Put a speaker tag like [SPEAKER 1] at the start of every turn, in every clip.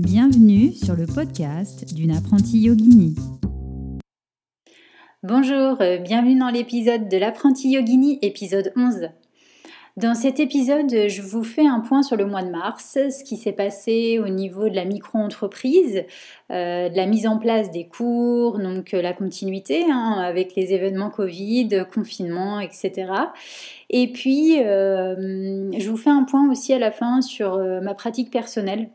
[SPEAKER 1] Bienvenue sur le podcast d'une apprentie yogini. Bonjour, euh, bienvenue dans l'épisode de l'apprentie yogini, épisode 11. Dans cet épisode, je vous fais un point sur le mois de mars, ce qui s'est passé au niveau de la micro-entreprise, euh, de la mise en place des cours, donc euh, la continuité hein, avec les événements Covid, confinement, etc. Et puis, je vous fais un point aussi à la fin sur ma pratique personnelle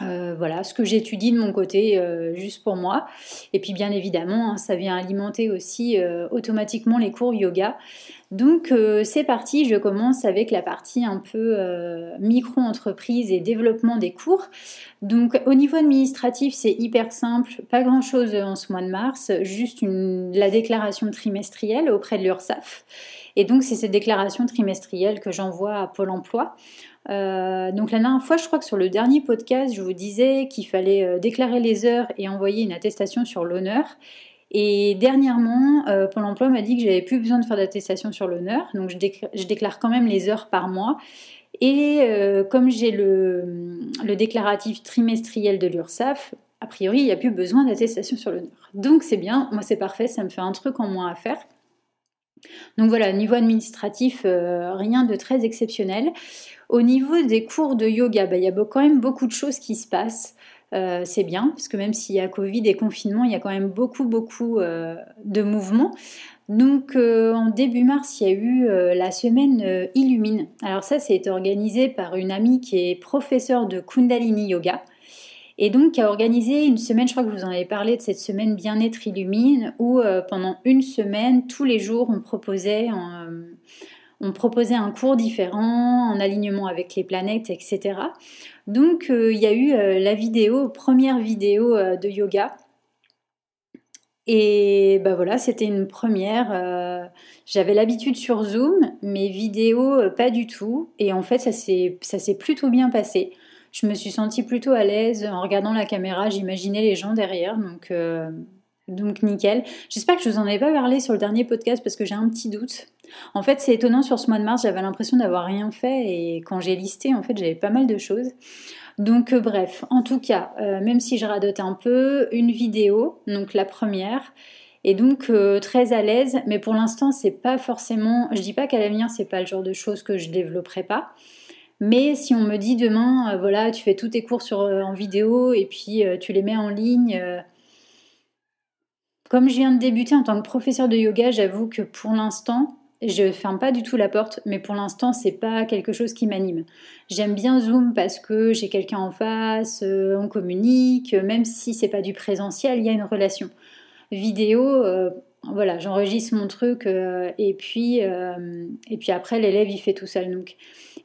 [SPEAKER 1] euh, voilà, ce que j'étudie de mon côté, euh, juste pour moi. Et puis bien évidemment, hein, ça vient alimenter aussi euh, automatiquement les cours yoga. Donc c'est parti, je commence avec la partie un peu micro-entreprise et développement des cours. Donc au niveau administratif, c'est hyper simple, pas grand-chose en ce mois de mars, juste la déclaration trimestrielle auprès de l'URSSAF. Et donc c'est cette déclaration trimestrielle que j'envoie à Pôle Emploi. Euh, donc la dernière fois, je crois que sur le dernier podcast, je vous disais qu'il fallait euh, déclarer les heures et envoyer une attestation sur l'honneur. Et dernièrement, euh, Pôle emploi m'a dit que j'avais plus besoin de faire d'attestation sur l'honneur, donc je, déclare quand même les heures par mois. Et comme j'ai le, déclaratif trimestriel de l'URSSAF, a priori, il n'y a plus besoin d'attestation sur l'honneur. Donc c'est bien, moi c'est parfait, ça me fait un truc en moins à faire. Donc voilà, niveau administratif, rien de très exceptionnel. Au niveau des cours de yoga, bah, il y a quand même beaucoup de choses qui se passent. Euh, c'est bien, parce que même s'il y a Covid et confinement, il y a quand même beaucoup, beaucoup euh, de mouvements. Donc euh, en début mars, il y a eu la semaine Illumine. Alors ça, c'est organisé par une amie qui est professeure de Kundalini Yoga. Et donc qui a organisé une semaine, je crois que je vous en avais parlé de cette semaine Bien-être Illumine, où pendant une semaine, tous les jours, on proposait on proposait un cours différent, en alignement avec les planètes, etc. Donc euh, il y a eu euh, la vidéo, première vidéo euh, de yoga. Et bah voilà, c'était une première. J'avais l'habitude sur Zoom, mais vidéo pas du tout. Et en fait, ça s'est plutôt bien passé. Je me suis sentie plutôt à l'aise en regardant la caméra. J'imaginais les gens derrière, donc donc nickel. J'espère que je vous en ai pas parlé sur le dernier podcast parce que j'ai un petit doute. En fait, c'est étonnant sur ce mois de mars, j'avais l'impression d'avoir rien fait et quand j'ai listé, en fait, j'avais pas mal de choses. Donc euh, bref, en tout cas, euh, même si je radote un peu, une vidéo, donc la première, et donc euh, très à l'aise, mais pour l'instant, c'est pas forcément. Je dis pas qu'à l'avenir, c'est pas le genre de choses que je développerai pas. Mais si on me dit demain, voilà, tu fais tous tes cours sur, en vidéo et puis tu les mets en ligne comme je viens de débuter en tant que professeur de yoga, j'avoue que pour l'instant, je ferme pas du tout la porte, mais pour l'instant, c'est pas quelque chose qui m'anime. J'aime bien Zoom parce que j'ai quelqu'un en face, euh, on communique, même si c'est pas du présentiel, il y a une relation. Vidéo, euh, voilà, j'enregistre mon truc euh, et puis et puis après l'élève il fait tout seul. Donc,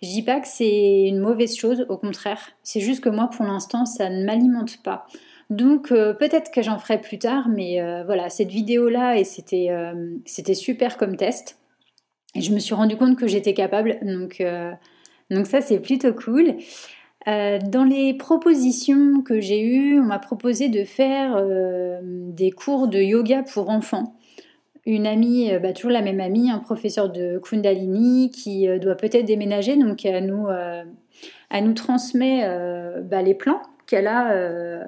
[SPEAKER 1] je dis pas que c'est une mauvaise chose, au contraire. C'est juste que moi, pour l'instant, ça ne m'alimente pas. Donc euh, peut-être que j'en ferai plus tard, mais euh, voilà, cette vidéo-là, et euh, c'était super comme test. Et je me suis rendu compte que j'étais capable, donc, donc ça c'est plutôt cool. dans les propositions que j'ai eues, on m'a proposé de faire des cours de yoga pour enfants. Une amie, bah, toujours la même amie, un professeur de Kundalini qui doit peut-être déménager, donc elle nous, elle nous transmet bah, les plans qu'elle a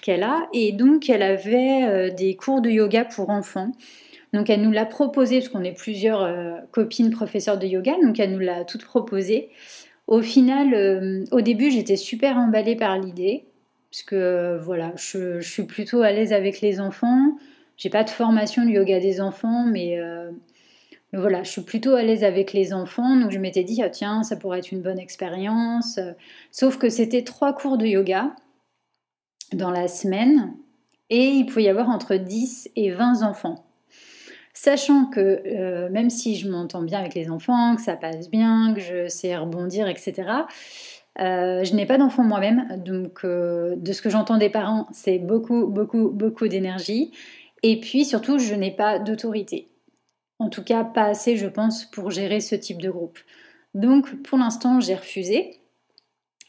[SPEAKER 1] qu'elle a. Et donc, elle avait euh, des cours de yoga pour enfants. Donc, elle nous l'a proposé, parce qu'on est plusieurs euh, copines professeurs de yoga, donc elle nous l'a toutes proposé. Au final, euh, au début, j'étais super emballée par l'idée, parce que voilà, je, suis plutôt à l'aise avec les enfants. J'ai pas de formation de yoga des enfants, mais, voilà, je suis plutôt à l'aise avec les enfants. Donc, je m'étais dit, ah, tiens, ça pourrait être une bonne expérience. Sauf que c'était trois cours de yoga dans la semaine et il pouvait y avoir entre 10 et 20 enfants. Sachant que euh, même si je m'entends bien avec les enfants, que ça passe bien, que je sais rebondir, etc., euh, je n'ai pas d'enfants moi-même, donc euh, de ce que j'entends des parents, c'est beaucoup, beaucoup, beaucoup d'énergie. Et puis surtout, je n'ai pas d'autorité. En tout cas, pas assez, je pense, pour gérer ce type de groupe. Donc pour l'instant, j'ai refusé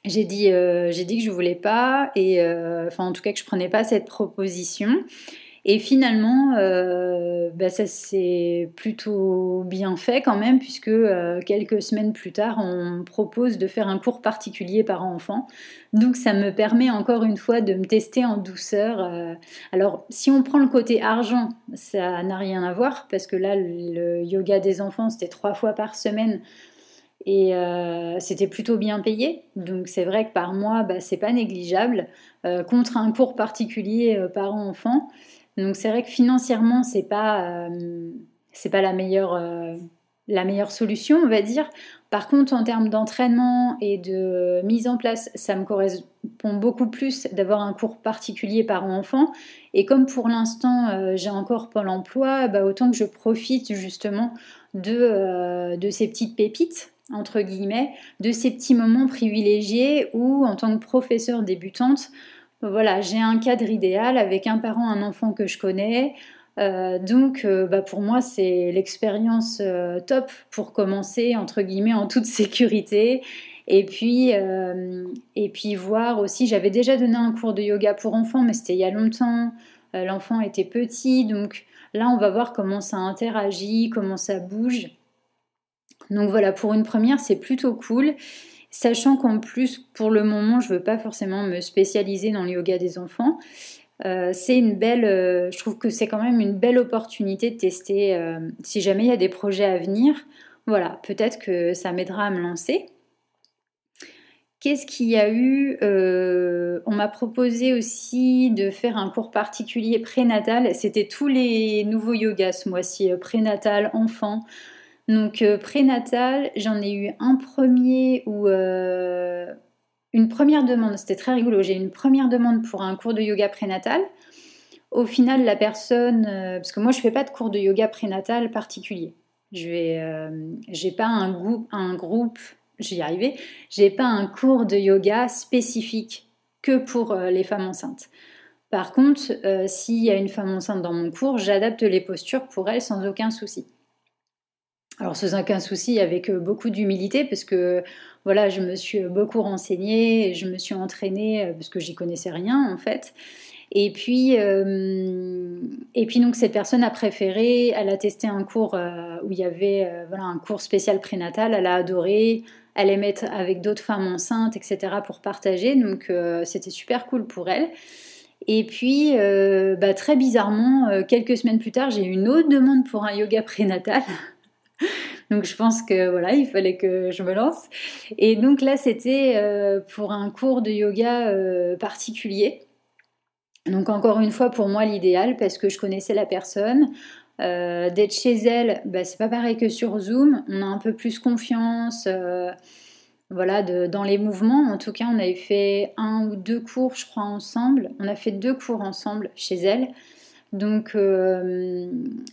[SPEAKER 1] j'ai dit, euh, que je voulais pas et euh, enfin en tout cas que je prenais pas cette proposition. Et finalement, euh, bah, ça s'est plutôt bien fait quand même, puisque euh, quelques semaines plus tard, on propose de faire un cours particulier par enfant. Donc ça me permet encore une fois de me tester en douceur. Euh. Alors si on prend le côté argent, ça n'a rien à voir, parce que là, le yoga des enfants, c'était trois fois par semaine. Et c'était plutôt bien payé, donc c'est vrai que par mois, bah, c'est pas négligeable. contre un cours particulier par enfant, donc c'est vrai que financièrement, c'est pas euh, pas la meilleure euh, la meilleure solution, on va dire. Par contre, en termes d'entraînement et de mise en place, ça me correspond beaucoup plus d'avoir un cours particulier par enfant. Et comme pour l'instant, euh, j'ai encore Pôle emploi, bah, autant que je profite justement de, de ces petites pépites, entre guillemets, de ces petits moments privilégiés où, en tant que professeur débutante, voilà, j'ai un cadre idéal avec un parent, un enfant que je connais. Euh, donc, euh, bah, pour moi, c'est l'expérience euh, top pour commencer, entre guillemets, en toute sécurité. Et puis, et puis voir aussi, j'avais déjà donné un cours de yoga pour enfants, mais c'était il y a longtemps. L'enfant était petit, donc là, on va voir comment ça interagit, comment ça bouge. Donc voilà, pour une première, c'est plutôt cool. Sachant qu'en plus, pour le moment, je ne veux pas forcément me spécialiser dans le yoga des enfants. Euh, c'est une belle, euh, je trouve que c'est quand même une belle opportunité de tester euh, si jamais il y a des projets à venir. Voilà, peut-être que ça m'aidera à me lancer. Qu'est-ce qu'il y a eu On m'a proposé aussi de faire un cours particulier prénatal. C'était tous les nouveaux yogas ce mois-ci, prénatal, enfant. Donc euh, prénatal, j'en ai eu un premier ou euh, une première demande, c'était très rigolo, j'ai eu une première demande pour un cours de yoga prénatal. Au final, la personne, euh, parce que moi je fais pas de cours de yoga prénatal particulier. Je vais, j'ai pas un groupe, j'y arrivais, j'ai pas un cours de yoga spécifique que pour les femmes enceintes. Par contre, s'il y a une femme enceinte dans mon cours, j'adapte les postures pour elle sans aucun souci. Alors sans aucun souci, avec euh, beaucoup d'humilité, parce que voilà, je me suis beaucoup renseignée, je me suis entraînée, euh, parce que j'y connaissais rien en fait. Et puis, euh, et puis donc cette personne a préféré, elle a testé un cours où il y avait voilà, un cours spécial prénatal, elle a adoré, elle aimait être avec d'autres femmes enceintes, etc. pour partager, donc c'était super cool pour elle. Et puis, bah, très bizarrement, quelques semaines plus tard, j'ai eu une autre demande pour un yoga prénatal. Donc je pense que voilà, il fallait que je me lance. Et donc là, c'était euh, pour un cours de yoga euh, particulier. Donc encore une fois, pour moi, l'idéal, parce que je connaissais la personne, euh, d'être chez elle, bah, c'est pas pareil que sur Zoom. On a un peu plus confiance. voilà, dans les mouvements. En tout cas, on avait fait un ou deux cours, je crois, ensemble. On a fait deux cours ensemble chez elle. Donc, euh,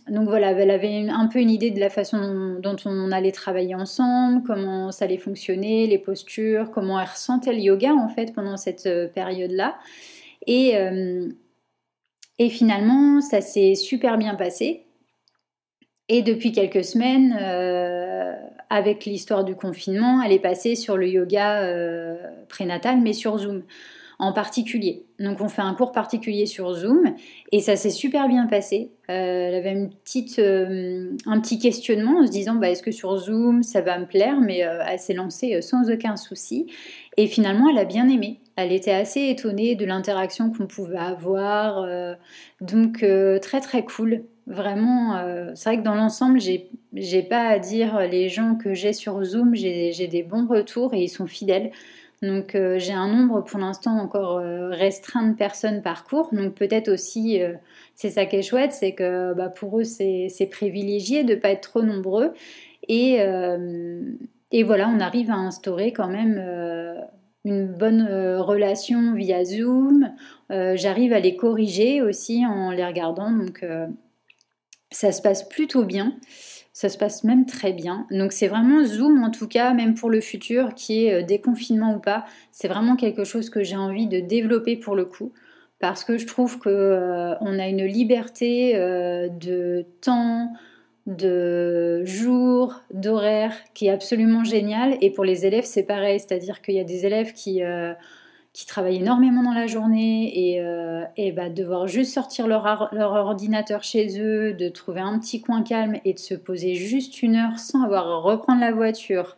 [SPEAKER 1] donc voilà, elle avait un peu une idée de la façon dont on allait travailler ensemble, comment ça allait fonctionner, les postures, comment elle ressentait le yoga en fait pendant cette euh, période-là. Et, euh, et finalement, ça s'est super bien passé. Et depuis quelques semaines, avec l'histoire du confinement, elle est passée sur le yoga prénatal, mais sur Zoom en particulier. Donc on fait un cours particulier sur Zoom et ça s'est super bien passé. Euh, elle avait une petite, euh, un petit questionnement en se disant bah, est-ce que sur Zoom ça va me plaire? Mais euh, elle s'est lancée sans aucun souci et finalement elle a bien aimé. Elle était assez étonnée de l'interaction qu'on pouvait avoir. donc très très cool. Vraiment, c'est vrai que dans l'ensemble, j'ai, pas à dire les gens que j'ai sur Zoom, j'ai des bons retours et ils sont fidèles. Donc euh, j'ai un nombre pour l'instant encore euh, restreint de personnes par cours. Donc peut-être aussi, euh, c'est ça qui est chouette, c'est que bah, pour eux c'est privilégié de ne pas être trop nombreux. Et, et, voilà, on arrive à instaurer quand même une bonne relation via Zoom. J'arrive à les corriger aussi en les regardant. Donc ça se passe plutôt bien. Ça se passe même très bien. Donc c'est vraiment Zoom en tout cas, même pour le futur, qui est euh, déconfinement ou pas, c'est vraiment quelque chose que j'ai envie de développer pour le coup. Parce que je trouve qu'on euh, a une liberté euh, de temps, de jours, d'horaires qui est absolument géniale. Et pour les élèves, c'est pareil. C'est-à-dire qu'il y a des élèves qui qui travaillent énormément dans la journée et, euh, bah, devoir juste sortir leur, ordinateur chez eux, de trouver un petit coin calme et de se poser juste une heure sans avoir à reprendre la voiture.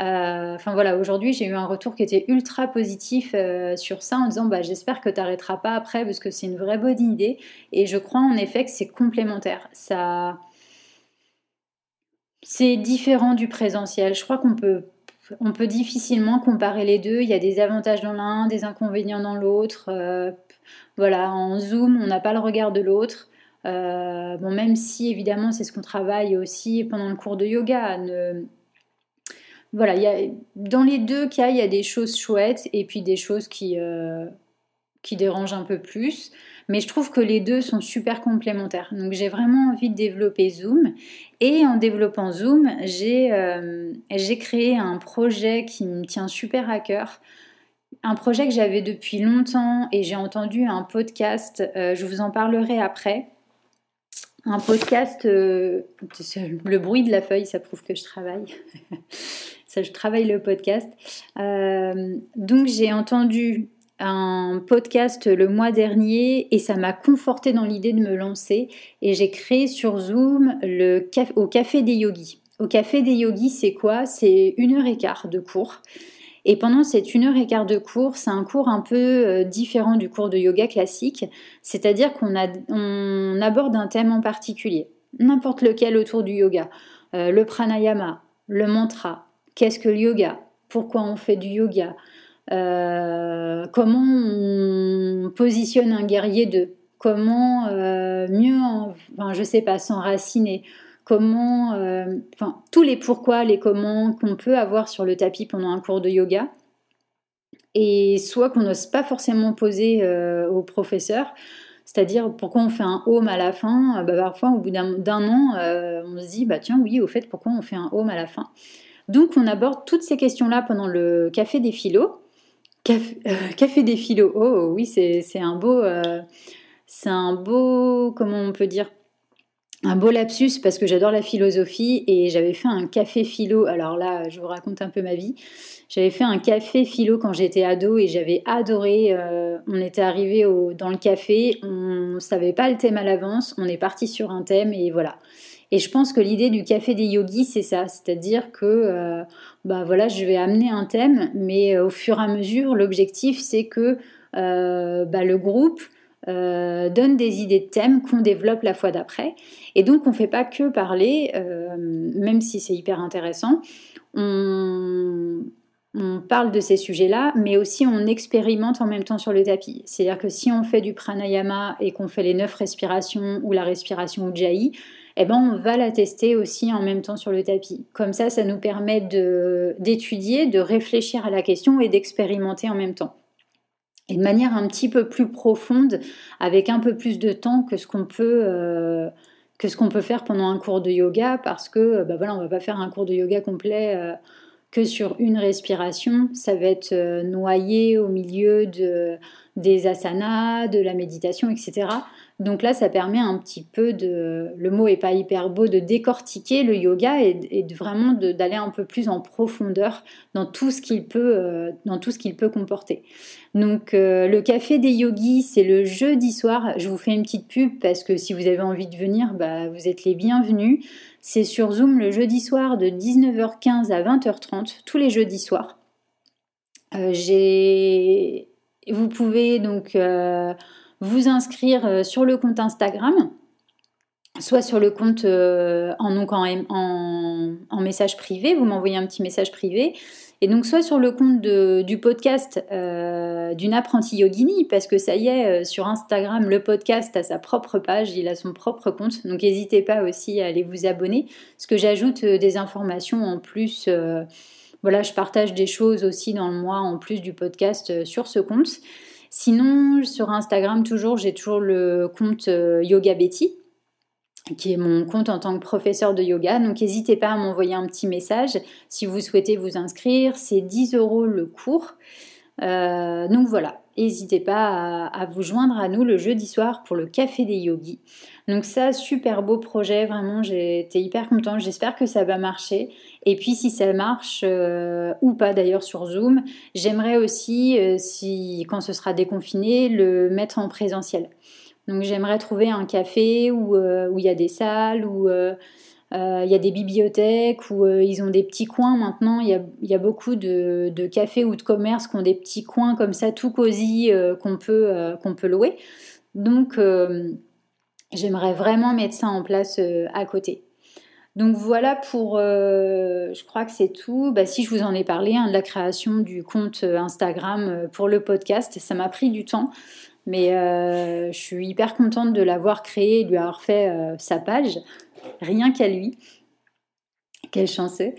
[SPEAKER 1] Euh, enfin voilà, aujourd'hui j'ai eu un retour qui était ultra positif euh, sur ça en disant bah, j'espère que tu n'arrêteras pas après parce que c'est une vraie bonne idée et je crois en effet que c'est complémentaire. C'est différent du présentiel. Je crois qu'on peut on peut difficilement comparer les deux. Il y a des avantages dans l'un, des inconvénients dans l'autre. Euh, voilà, en Zoom, on n'a pas le regard de l'autre. Euh, bon, même si évidemment c'est ce qu'on travaille aussi pendant le cours de yoga. Voilà, dans les deux cas, il y a des choses chouettes et puis des choses qui, euh, qui dérangent un peu plus. Mais je trouve que les deux sont super complémentaires. Donc j'ai vraiment envie de développer Zoom. Et en développant Zoom, j'ai euh, créé un projet qui me tient super à cœur. Un projet que j'avais depuis longtemps et j'ai entendu un podcast, euh, je vous en parlerai après. Un podcast, euh, le bruit de la feuille, ça prouve que je travaille. ça, je travaille le podcast. donc j'ai entendu un podcast le mois dernier et ça m'a conforté dans l'idée de me lancer et j'ai créé sur Zoom le au Café des Yogis. Au Café des Yogis, c'est quoi? C'est une heure et quart de cours. Et pendant cette une heure et quart de cours, c'est un cours un peu euh, différent du cours de yoga classique, c'est-à-dire qu'on on aborde un thème en particulier, n'importe lequel autour du yoga. Euh, le pranayama, le mantra, qu'est-ce que le yoga, pourquoi on fait du yoga, euh, comment on positionne un guerrier de comment euh, mieux, enfin, je sais pas, s'enraciner, comment, euh, enfin, tous les pourquoi, les comment qu'on peut avoir sur le tapis pendant un cours de yoga, et soit qu'on n'ose pas forcément poser au professeur, c'est-à-dire pourquoi on fait un home à la fin, bah, parfois au bout d'un an, on se dit, bah tiens, oui, au fait, pourquoi on fait un home à la fin donc on aborde toutes ces questions-là pendant le café des philos. Euh, café, des philos. Oh oui, c'est un beau, euh, c'est un beau, comment on peut dire, un beau lapsus parce que j'adore la philosophie et j'avais fait un café philo. Alors là, je vous raconte un peu ma vie. J'avais fait un café philo quand j'étais ado et j'avais adoré. Euh, on était arrivé dans le café, on savait pas le thème à l'avance, on est parti sur un thème et voilà. Et je pense que l'idée du café des yogis, c'est ça, c'est-à-dire que euh, bah voilà, je vais amener un thème, mais euh, au fur et à mesure, l'objectif c'est que euh, bah, le groupe donne des idées de thèmes qu'on développe la fois d'après. Et donc on ne fait pas que parler, même si c'est hyper intéressant. On, on parle de ces sujets-là, mais aussi on expérimente en même temps sur le tapis. C'est-à-dire que si on fait du pranayama et qu'on fait les neuf respirations ou la respiration Ujjayi, eh ben on va la tester aussi en même temps sur le tapis. Comme ça, ça nous permet d'étudier, de, réfléchir à la question et d'expérimenter en même temps. Et de manière un petit peu plus profonde, avec un peu plus de temps que ce qu'on peut, euh, faire pendant un cours de yoga, parce que bah voilà, on va pas faire un cours de yoga complet. Euh, que sur une respiration, ça va être euh, noyé au milieu de, des asanas, de la méditation, etc. Donc là, ça permet un petit peu de, le mot est pas hyper beau, de décortiquer le yoga et, vraiment d'aller un peu plus en profondeur dans tout ce qu'il peut, euh, dans tout ce qu'il peut comporter. Donc euh, le café des yogis, c'est le jeudi soir. Je vous fais une petite pub parce que si vous avez envie de venir, bah, vous êtes les bienvenus. C'est sur Zoom le jeudi soir de 19h15 à 20h30, tous les jeudis soirs. Euh, vous pouvez donc euh, vous inscrire euh, sur le compte Instagram, soit sur le compte en, message privé, vous m'envoyez un petit message privé, et donc soit sur le compte du podcast d'une apprentie yogini, parce que ça y est, sur Instagram, le podcast a sa propre page, il a son propre compte, donc n'hésitez pas aussi à aller vous abonner, parce que j'ajoute des informations en plus voilà, je partage des choses aussi dans le mois en plus du podcast euh, sur ce compte. Sinon, sur Instagram, toujours, j'ai toujours le compte euh, Yoga Betty, qui est mon compte en tant que professeur de yoga. Donc n'hésitez pas à m'envoyer un petit message si vous souhaitez vous inscrire. C'est 10 euros le cours. donc voilà, n'hésitez pas à, vous joindre à nous le jeudi soir pour le café des yogis. Donc ça, super beau projet, vraiment, j'étais hyper contente. J'espère que ça va marcher. Et puis si ça marche, euh, ou pas d'ailleurs sur Zoom, j'aimerais aussi, euh, si, quand ce sera déconfiné, le mettre en présentiel. Donc j'aimerais trouver un café où euh, il y a des salles, où il y a des bibliothèques, où ils ont des petits coins maintenant. Il y a, beaucoup de, de, cafés ou de commerces qui ont des petits coins comme ça, tout cosy, qu'on peut, peut louer. Donc J'aimerais vraiment mettre ça en place euh, à côté. Donc voilà pour, euh, je crois que c'est tout. Bah, si je vous en ai parlé hein, de la création du compte euh, Instagram pour le podcast, ça m'a pris du temps, mais je suis hyper contente de l'avoir créé et de lui avoir fait sa page, rien qu'à lui. Quelle chanceux.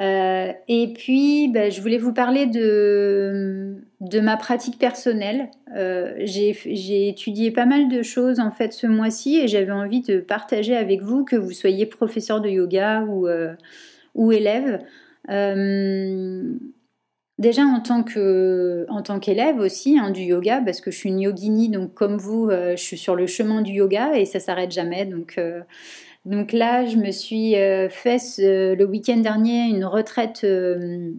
[SPEAKER 1] Euh, et puis, ben, je voulais vous parler de, de ma pratique personnelle. Euh, j'ai étudié pas mal de choses en fait ce mois-ci et j'avais envie de partager avec vous, que vous soyez professeur de yoga ou, euh, ou élève. Déjà en tant que tant qu'élève aussi hein, du yoga parce que je suis une yogini donc comme vous je suis sur le chemin du yoga et ça s'arrête jamais donc donc là, je me suis euh, fait le week-end dernier une retraite, euh,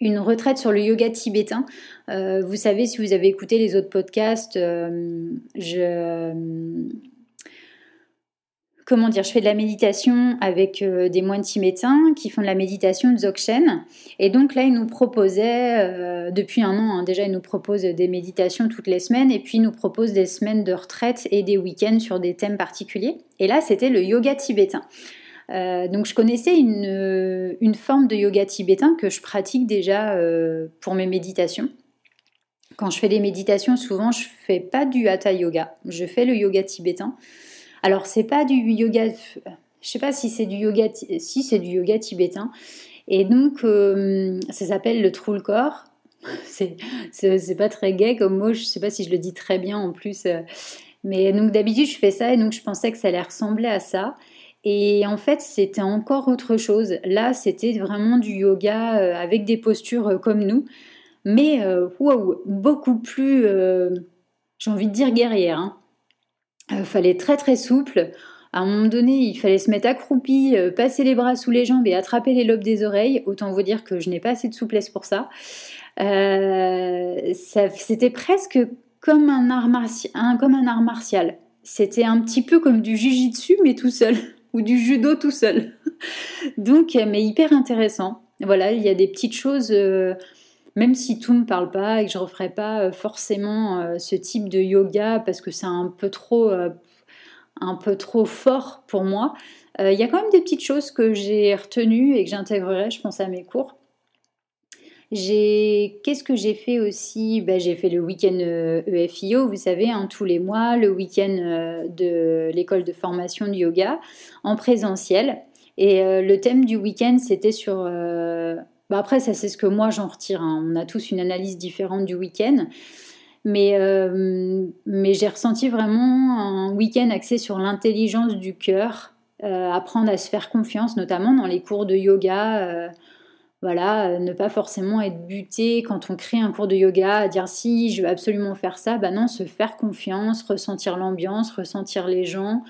[SPEAKER 1] une retraite sur le yoga tibétain. Euh, vous savez, si vous avez écouté les autres podcasts, je comment dire, je fais de la méditation avec euh, des moines tibétains qui font de la méditation Dzogchen. Et donc là, ils nous proposaient, euh, depuis un an hein, déjà, ils nous proposent des méditations toutes les semaines et puis ils nous proposent des semaines de retraite et des week-ends sur des thèmes particuliers. Et là, c'était le yoga tibétain. Euh, donc je connaissais une, une, forme de yoga tibétain que je pratique déjà pour mes méditations. Quand je fais des méditations, souvent je fais pas du hatha yoga, je fais le yoga tibétain. Alors c'est pas du yoga, je sais pas si c'est du yoga, si c'est du yoga tibétain. Et donc euh, ça s'appelle le trou le corps. C'est, pas très gay comme mot, je sais pas si je le dis très bien en plus. Euh. Mais donc d'habitude je fais ça et donc je pensais que ça allait ressembler à ça. Et en fait, c'était encore autre chose. Là, c'était vraiment du yoga euh, avec des postures comme nous, mais waouh, beaucoup plus, j'ai envie de dire guerrière. Hein. Euh, fallait très très souple. À un moment donné, il fallait se mettre accroupi, euh, passer les bras sous les jambes et attraper les lobes des oreilles. Autant vous dire que je n'ai pas assez de souplesse pour ça. Euh, c'était presque comme un, art comme un art martial. C'était un petit peu comme du jujitsu, mais tout seul, ou du judo tout seul. Donc, mais hyper intéressant. Voilà, il y a des petites choses même si tout ne me parle pas et que je ne referai pas euh, forcément euh, ce type de yoga parce que c'est un peu trop euh, un peu trop fort pour moi. Il y a quand même des petites choses que j'ai retenues et que j'intégrerai, je pense, à mes cours. Qu'est-ce que j'ai fait aussi? Ben, J'ai fait le week-end EFIO, e vous savez, hein, tous les mois, le week-end de l'école de formation de yoga en présentiel. Et le thème du week-end, c'était sur bah, après, ça c'est ce que moi j'en retire. Hein. On a tous une analyse différente du week-end. Mais, euh, mais j'ai ressenti vraiment un week-end axé sur l'intelligence du cœur, euh, apprendre à se faire confiance, notamment dans les cours de yoga. Euh, voilà, ne pas forcément être buté quand on crée un cours de yoga à dire si je veux absolument faire ça. Bah non, se faire confiance, ressentir l'ambiance, ressentir les gens,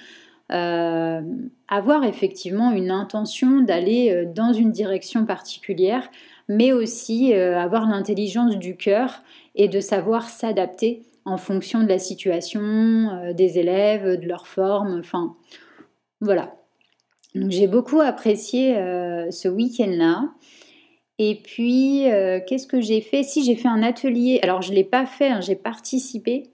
[SPEAKER 1] euh, avoir effectivement une intention d'aller euh, dans une direction particulière, mais aussi euh, avoir l'intelligence du cœur et de savoir s'adapter en fonction de la situation des élèves, de leur forme, enfin voilà. Donc j'ai beaucoup apprécié ce week-end-là. Et puis, qu'est-ce que j'ai fait? Si j'ai fait un atelier, alors je ne l'ai pas fait, hein, j'ai participé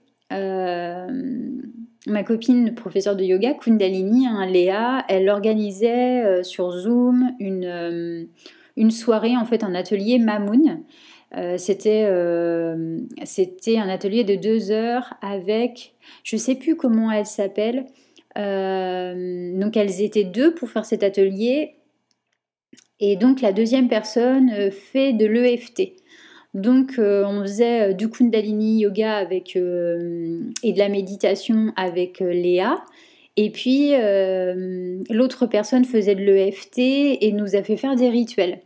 [SPEAKER 1] ma copine professeure de yoga, Kundalini, hein, Léa, elle organisait euh, sur Zoom une, euh, une soirée, en fait, un atelier Mamoun. Euh, c'était, c'était un atelier de deux heures avec, je ne sais plus comment elle s'appelle. donc elles étaient deux pour faire cet atelier. Et donc la deuxième personne fait de l'EFT. Donc euh, on faisait euh, du Kundalini yoga euh, et de la méditation avec Léa. Et puis l'autre personne faisait de l'EFT et nous a fait faire des rituels.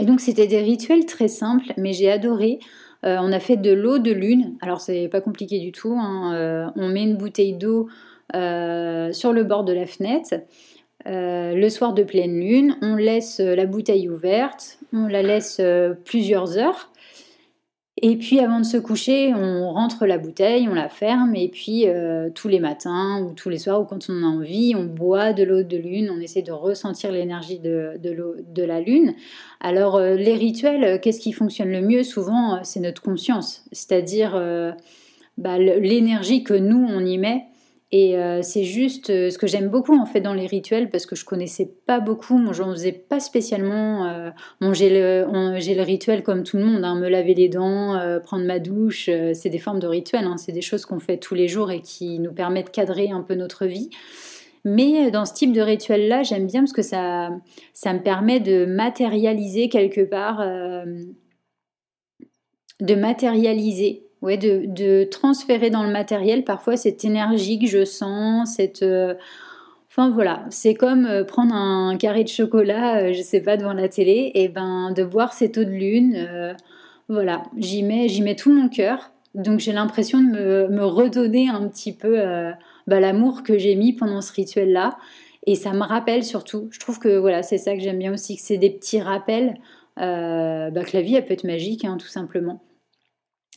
[SPEAKER 1] Et donc c'était des rituels très simples, mais j'ai adoré. on a fait de l'eau de lune. Alors c'est pas compliqué du tout. Hein. on met une bouteille d'eau sur le bord de la fenêtre. Le soir de pleine lune, on laisse la bouteille ouverte, on la laisse plusieurs heures. Et puis avant de se coucher, on rentre la bouteille, on la ferme, et puis euh, tous les matins ou tous les soirs ou quand on a envie, on boit de l'eau de lune, on essaie de ressentir l'énergie de, de, la lune. Alors euh, les rituels, euh, qu'est-ce qui fonctionne le mieux Souvent, c'est notre conscience, c'est-à-dire bah, l'énergie que nous, on y met et euh, c'est juste euh, ce que j'aime beaucoup en fait dans les rituels parce que je connaissais pas beaucoup, moi j'en faisais pas spécialement. Euh, j'ai le, le, rituel comme tout le monde, hein, me laver les dents, prendre ma douche, c'est des formes de rituels, hein, c'est des choses qu'on fait tous les jours et qui nous permettent de cadrer un peu notre vie. Mais dans ce type de rituel-là, j'aime bien parce que ça, ça me permet de matérialiser quelque part, de matérialiser ouais, de, transférer dans le matériel parfois cette énergie que je sens, cette... Euh, enfin voilà, c'est comme euh, prendre un carré de chocolat, euh, je sais pas, devant la télé, et ben de boire cette eau de lune, voilà, j'y mets, j'y mets tout mon cœur. Donc j'ai l'impression de me, redonner un petit peu bah, l'amour que j'ai mis pendant ce rituel-là. Et ça me rappelle surtout, je trouve que voilà, c'est ça que j'aime bien aussi, que c'est des petits rappels bah, que la vie, elle peut être magique, hein, tout simplement.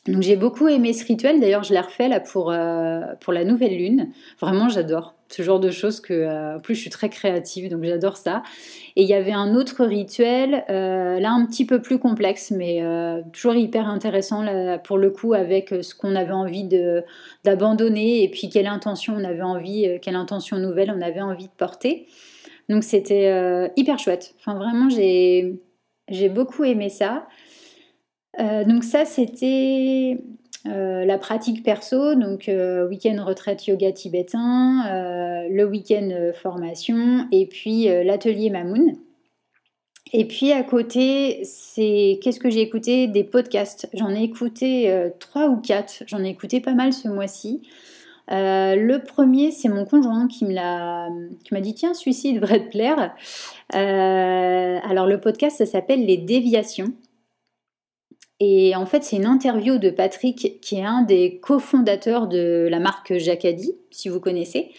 [SPEAKER 1] Donc j'ai beaucoup aimé ce rituel. D'ailleurs, je l'ai refait là pour, euh, pour la nouvelle lune. Vraiment, j'adore ce genre de choses. Que, euh, en plus, je suis très créative, donc j'adore ça. Et il y avait un autre rituel, euh, là un petit peu plus complexe, mais toujours hyper intéressant là, pour le coup avec ce qu'on avait envie d'abandonner et puis quelle intention on avait envie, quelle intention nouvelle on avait envie de porter. Donc c'était hyper chouette. Enfin, vraiment, j'ai beaucoup aimé ça. Euh, donc ça, c'était euh, la pratique perso, donc euh, week-end retraite yoga tibétain, le week-end formation et puis l'atelier Mamoun. Et puis à côté, c'est qu'est-ce que j'ai écouté? Des podcasts. J'en ai écouté trois ou quatre. J'en ai écouté pas mal ce mois-ci. le premier, c'est mon conjoint qui m'a dit tiens, celui-ci devrait te plaire. alors le podcast, ça s'appelle Les Déviations. Et en fait, c'est une interview de Patrick, qui est un des cofondateurs de la marque Jacadi, si vous connaissez,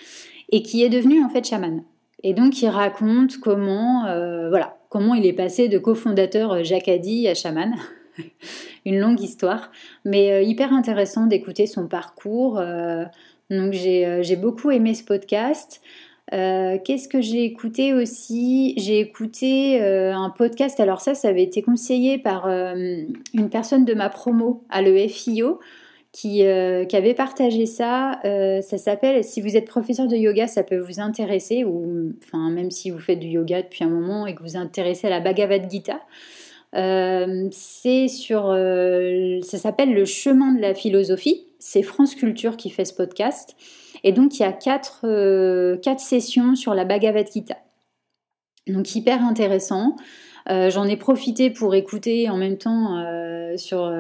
[SPEAKER 1] et qui est devenu en fait chaman. Et donc, il raconte comment, euh, voilà, comment il est passé de cofondateur Jacadi à chaman. une longue histoire, mais euh, hyper intéressant d'écouter son parcours. Euh, donc, j'ai beaucoup aimé ce podcast. Euh, qu'est-ce que j'ai écouté aussi? J'ai écouté euh, un podcast, alors ça, ça avait été conseillé par euh, une personne de ma promo à l'EFIO qui, avait partagé ça. ça s'appelle, si vous êtes professeur de yoga, ça peut vous intéresser, ou enfin, même si vous faites du yoga depuis un moment et que vous vous intéressez à la Bhagavad Gita. c'est sur, ça s'appelle le chemin de la philosophie. C'est France Culture qui fait ce podcast. Et donc, il y a euh, quatre, sessions sur la Bhagavad Gita. Donc, hyper intéressant. Euh, j'en ai profité pour écouter en même temps euh, sur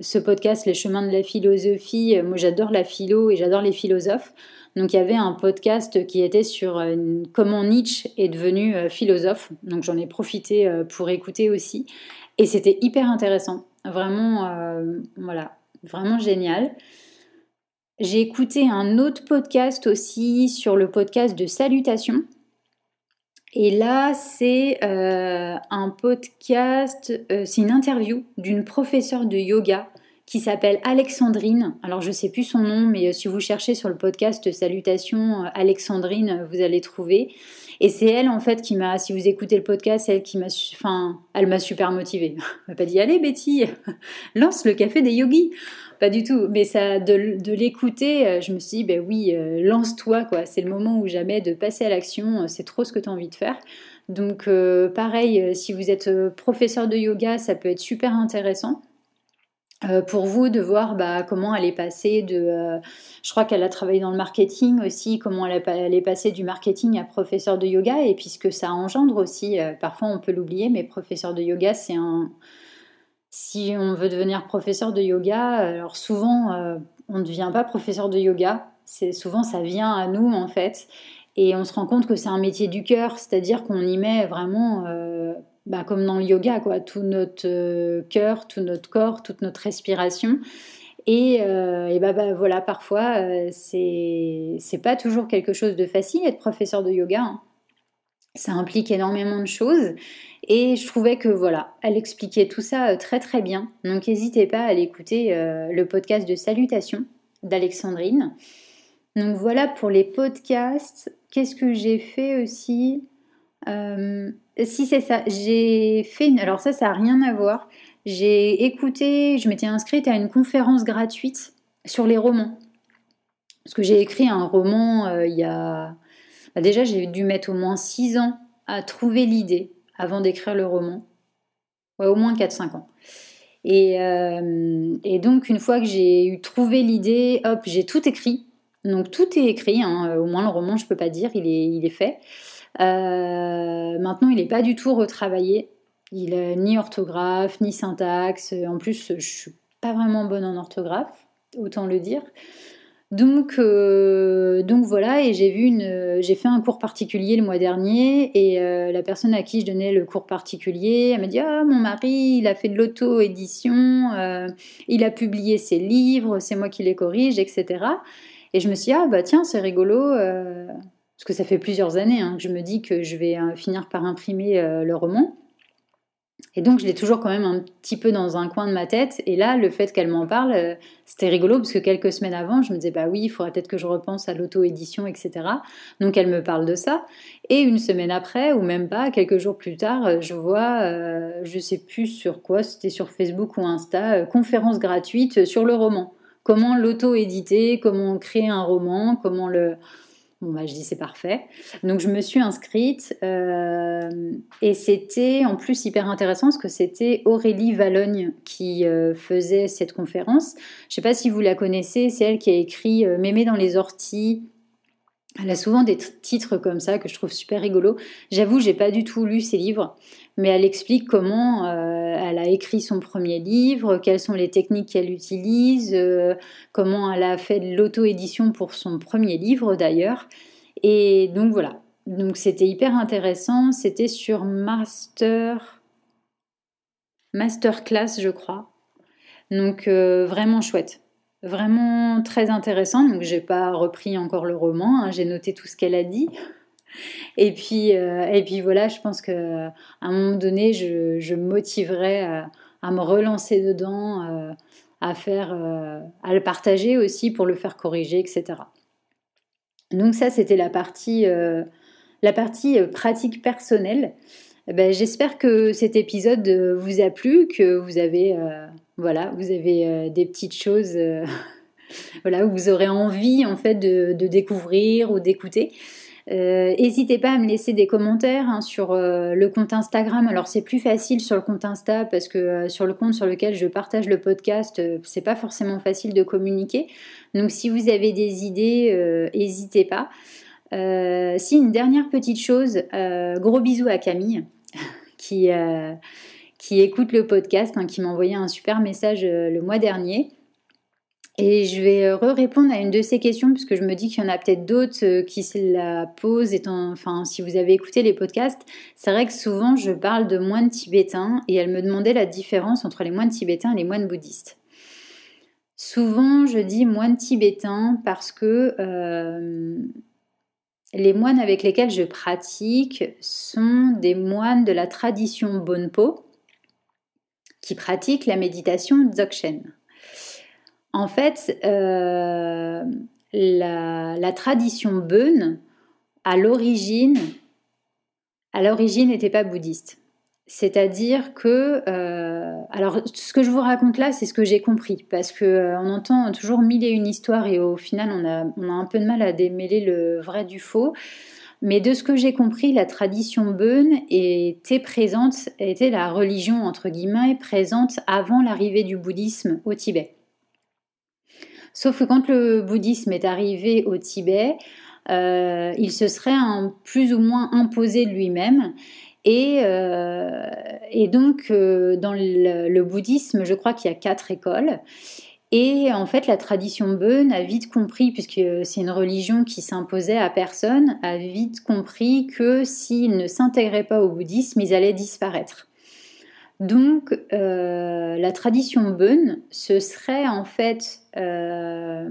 [SPEAKER 1] ce podcast Les chemins de la philosophie. Moi, j'adore la philo et j'adore les philosophes. Donc, il y avait un podcast qui était sur comment Nietzsche est devenu philosophe. Donc, j'en ai profité pour écouter aussi. Et c'était hyper intéressant. Vraiment, voilà, vraiment génial. J'ai écouté un autre podcast aussi sur le podcast de salutation. Et là, c'est euh, un podcast, euh, c'est une interview d'une professeure de yoga qui s'appelle Alexandrine. Alors, je ne sais plus son nom, mais euh, si vous cherchez sur le podcast Salutations Alexandrine, vous allez trouver. Et c'est elle, en fait, qui m'a, si vous écoutez le podcast, elle qui m'a, enfin, elle m'a super motivée. Elle m'a pas dit, allez Betty, lance le café des yogis pas du tout. Mais ça, de, l'écouter, euh, je me suis dit, ben oui, euh, lance-toi, quoi. C'est le moment ou jamais de passer à l'action. Euh, c'est trop ce que tu as envie de faire. Donc, pareil, si vous êtes professeur de yoga, ça peut être super intéressant. pour vous de voir bah, comment elle est passée de... je crois qu'elle a travaillé dans le marketing aussi, comment elle, elle, est passée du marketing à professeur de yoga, et puisque ça engendre aussi, parfois on peut l'oublier, mais professeur de yoga, c'est un, si on veut devenir professeur de yoga, alors souvent euh, on ne devient pas professeur de yoga, c'est souvent ça vient à nous en fait, et on se rend compte que c'est un métier du cœur, c'est-à-dire qu'on y met vraiment euh, bah, comme dans le yoga, quoi, tout notre cœur, tout notre corps, toute notre respiration. Et, bah, bah, voilà, parfois, c'est pas toujours quelque chose de facile être professeur de yoga. Hein. Ça implique énormément de choses. Et je trouvais que voilà, elle expliquait tout ça très très bien. Donc n'hésitez pas à aller écouter le podcast de Salutations d'Alexandrine. Donc voilà pour les podcasts. Qu'est-ce que j'ai fait aussi? Euh, Si c'est ça, j'ai fait une... Alors ça, ça n'a rien à voir. J'ai écouté, je m'étais inscrite à une conférence gratuite sur les romans. Parce que j'ai écrit un roman euh, il y a... Bah, déjà, j'ai dû mettre au moins 6 ans à trouver l'idée avant d'écrire le roman. Ouais, au moins 4-5 ans. Euh, et, donc, une fois que j'ai eu trouvé l'idée, hop, j'ai tout écrit. Donc, tout est écrit. Hein. Au moins, le roman, je ne peux pas dire, il est, il est fait. Euh, maintenant, il n'est pas du tout retravaillé. Il n'a ni orthographe, ni syntaxe. En plus, je suis pas vraiment bonne en orthographe, autant le dire. Donc, euh, donc voilà, et j'ai vu une, j'ai fait un cours particulier le mois dernier, et euh, la personne à qui je donnais le cours particulier, elle m'a dit ah mon mari, il a fait de l'auto-édition, euh, il a publié ses livres, c'est moi qui les corrige, etc. Et je me suis dit ah bah tiens c'est rigolo, parce que ça fait plusieurs années hein, que je me dis que je vais finir par imprimer le roman. Et donc, je l'ai toujours quand même un petit peu dans un coin de ma tête. Et là, le fait qu'elle m'en parle, euh, c'était rigolo parce que quelques semaines avant, je me disais, bah oui, il faudrait peut-être que je repense à l'auto-édition, etc. Donc, elle me parle de ça. Et une semaine après, ou même pas, quelques jours plus tard, euh, je vois, euh, je sais plus sur quoi, c'était sur Facebook ou Insta, conférence gratuite sur le roman. Comment l'auto-éditer, comment créer un roman, comment le Bon, bah, je dis c'est parfait. Donc, je me suis inscrite euh, et c'était en plus hyper intéressant parce que c'était Aurélie Valogne qui euh, faisait cette conférence. Je ne sais pas si vous la connaissez, c'est elle qui a écrit euh, Mémé dans les orties. Elle a souvent des titres comme ça que je trouve super rigolo. J'avoue, j'ai pas du tout lu ses livres, mais elle explique comment euh, elle a écrit son premier livre, quelles sont les techniques qu'elle utilise, euh, comment elle a fait de l'auto-édition pour son premier livre d'ailleurs. Et donc voilà, donc c'était hyper intéressant. C'était sur Master Masterclass, je crois. Donc euh, vraiment chouette vraiment très intéressant. Donc j'ai pas repris encore le roman, hein. j'ai noté tout ce qu'elle a dit. Et puis, euh, et puis voilà, je pense qu'à un moment donné, je, me motiverai à, me relancer dedans, euh, à faire, euh, à le partager aussi pour le faire corriger, etc. Donc ça, c'était la partie, la partie pratique personnelle. Eh ben, j'espère que cet épisode vous a plu, que vous avez, voilà, vous avez des petites choses, voilà, où vous aurez envie en fait de découvrir ou d'écouter. N'hésitez euh, pas à me laisser des commentaires hein, sur euh, le compte Instagram. Alors c'est plus facile sur le compte Insta parce que euh, sur le compte sur lequel je partage le podcast, c'est pas forcément facile de communiquer. Donc si vous avez des idées, n'hésitez pas. si une dernière petite chose, gros bisous à Camille qui qui écoute le podcast, hein, qui m'a envoyé un super message le mois dernier. Et je vais euh, répondre à une de ces questions, puisque je me dis qu'il y en a peut-être d'autres euh, qui se la posent. Enfin, si vous avez écouté les podcasts, c'est vrai que souvent je parle de moines tibétains et elle me demandait la différence entre les moines tibétains et les moines bouddhistes. Souvent, je dis moines tibétains parce que euh, les moines avec lesquels je pratique sont des moines de la tradition Bonpo qui pratiquent la méditation Dzogchen. En fait, euh, la, tradition Beun, à l'origine, n'était pas bouddhiste. C'est-à-dire que, euh, alors ce que je vous raconte là, c'est ce que j'ai compris, parce que euh, on entend toujours mille et une histoires et au final, on a, on a un peu de mal à démêler le vrai du faux. Mais de ce que j'ai compris, la tradition Beun était présente, était la religion entre guillemets présente avant l'arrivée du bouddhisme au Tibet. Sauf que quand le bouddhisme est arrivé au Tibet, euh, il se serait plus ou moins imposé de lui-même. Et, euh, donc, euh, dans le, bouddhisme, je crois qu'il y a quatre écoles. Et en fait, la tradition Beun a vite compris, puisque c'est une religion qui s'imposait à personne, a vite compris que s'ils ne s'intégraient pas au bouddhisme, ils allaient disparaître. Donc, la tradition Beun, ce serait en fait euh,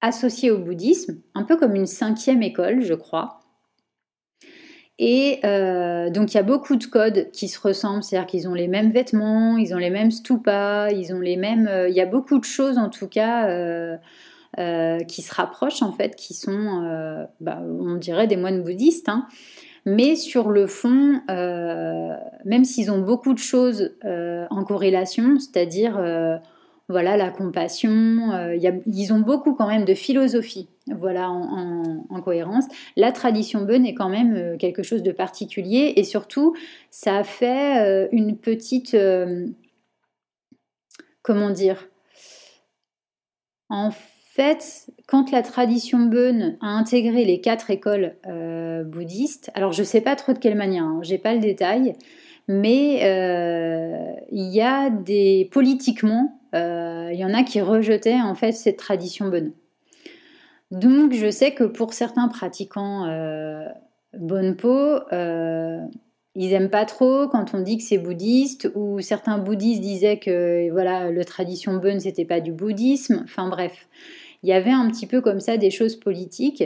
[SPEAKER 1] associée au bouddhisme, un peu comme une cinquième école, je crois. Et euh, donc il y a beaucoup de codes qui se ressemblent, c'est-à-dire qu'ils ont les mêmes vêtements, ils ont les mêmes stupas, ils ont les mêmes. Euh, il y a beaucoup de choses en tout cas euh, qui se rapprochent en fait, qui sont, bah, on dirait des moines bouddhistes. Hein. Mais sur le fond, même s'ils ont beaucoup de choses en corrélation, c'est-à-dire voilà la compassion. Euh, ils ont beaucoup quand même de philosophie, voilà en, cohérence. La tradition bonne est quand même euh, quelque chose de particulier et surtout ça a fait euh, une petite, comment dire, en fait, quand la tradition bonne a intégré les quatre écoles bouddhistes, alors je ne sais pas trop de quelle manière, hein, j'ai pas le détail, mais il y a des politiquement il y en a qui rejetaient en fait cette tradition bonne. Donc je sais que pour certains pratiquants euh, Bonpo, euh, ils aiment pas trop quand on dit que c'est bouddhiste, ou certains bouddhistes disaient que voilà, le tradition bonne c'était pas du bouddhisme. Enfin bref, il y avait un petit peu comme ça des choses politiques.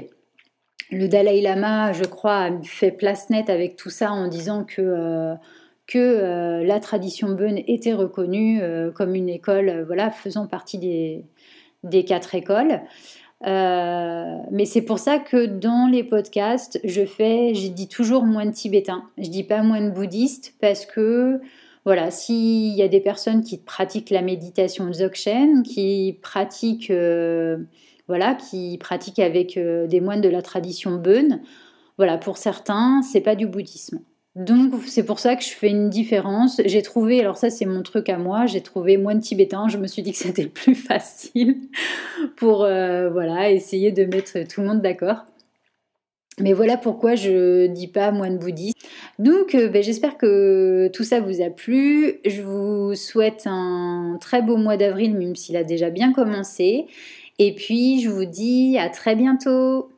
[SPEAKER 1] Le Dalai Lama, je crois, a fait place nette avec tout ça en disant que que euh, la tradition bonne était reconnue euh, comme une école, euh, voilà, faisant partie des, des quatre écoles. mais c'est pour ça que dans les podcasts, je fais, dis toujours moine tibétain. Je dis pas moine bouddhiste parce que voilà, s'il y a des personnes qui pratiquent la méditation dzogchen, qui pratiquent, voilà, qui pratiquent avec des moines de la tradition bonne, voilà, pour certains, c'est pas du bouddhisme. Donc c'est pour ça que je fais une différence. J'ai trouvé, alors ça c'est mon truc à moi, j'ai trouvé moine tibétain, je me suis dit que c'était plus facile pour euh, voilà, essayer de mettre tout le monde d'accord. Mais voilà pourquoi je dis pas moine bouddhiste. Donc euh, ben, j'espère que tout ça vous a plu. Je vous souhaite un très beau mois d'avril, même s'il a déjà bien commencé. Et puis je vous dis à très bientôt.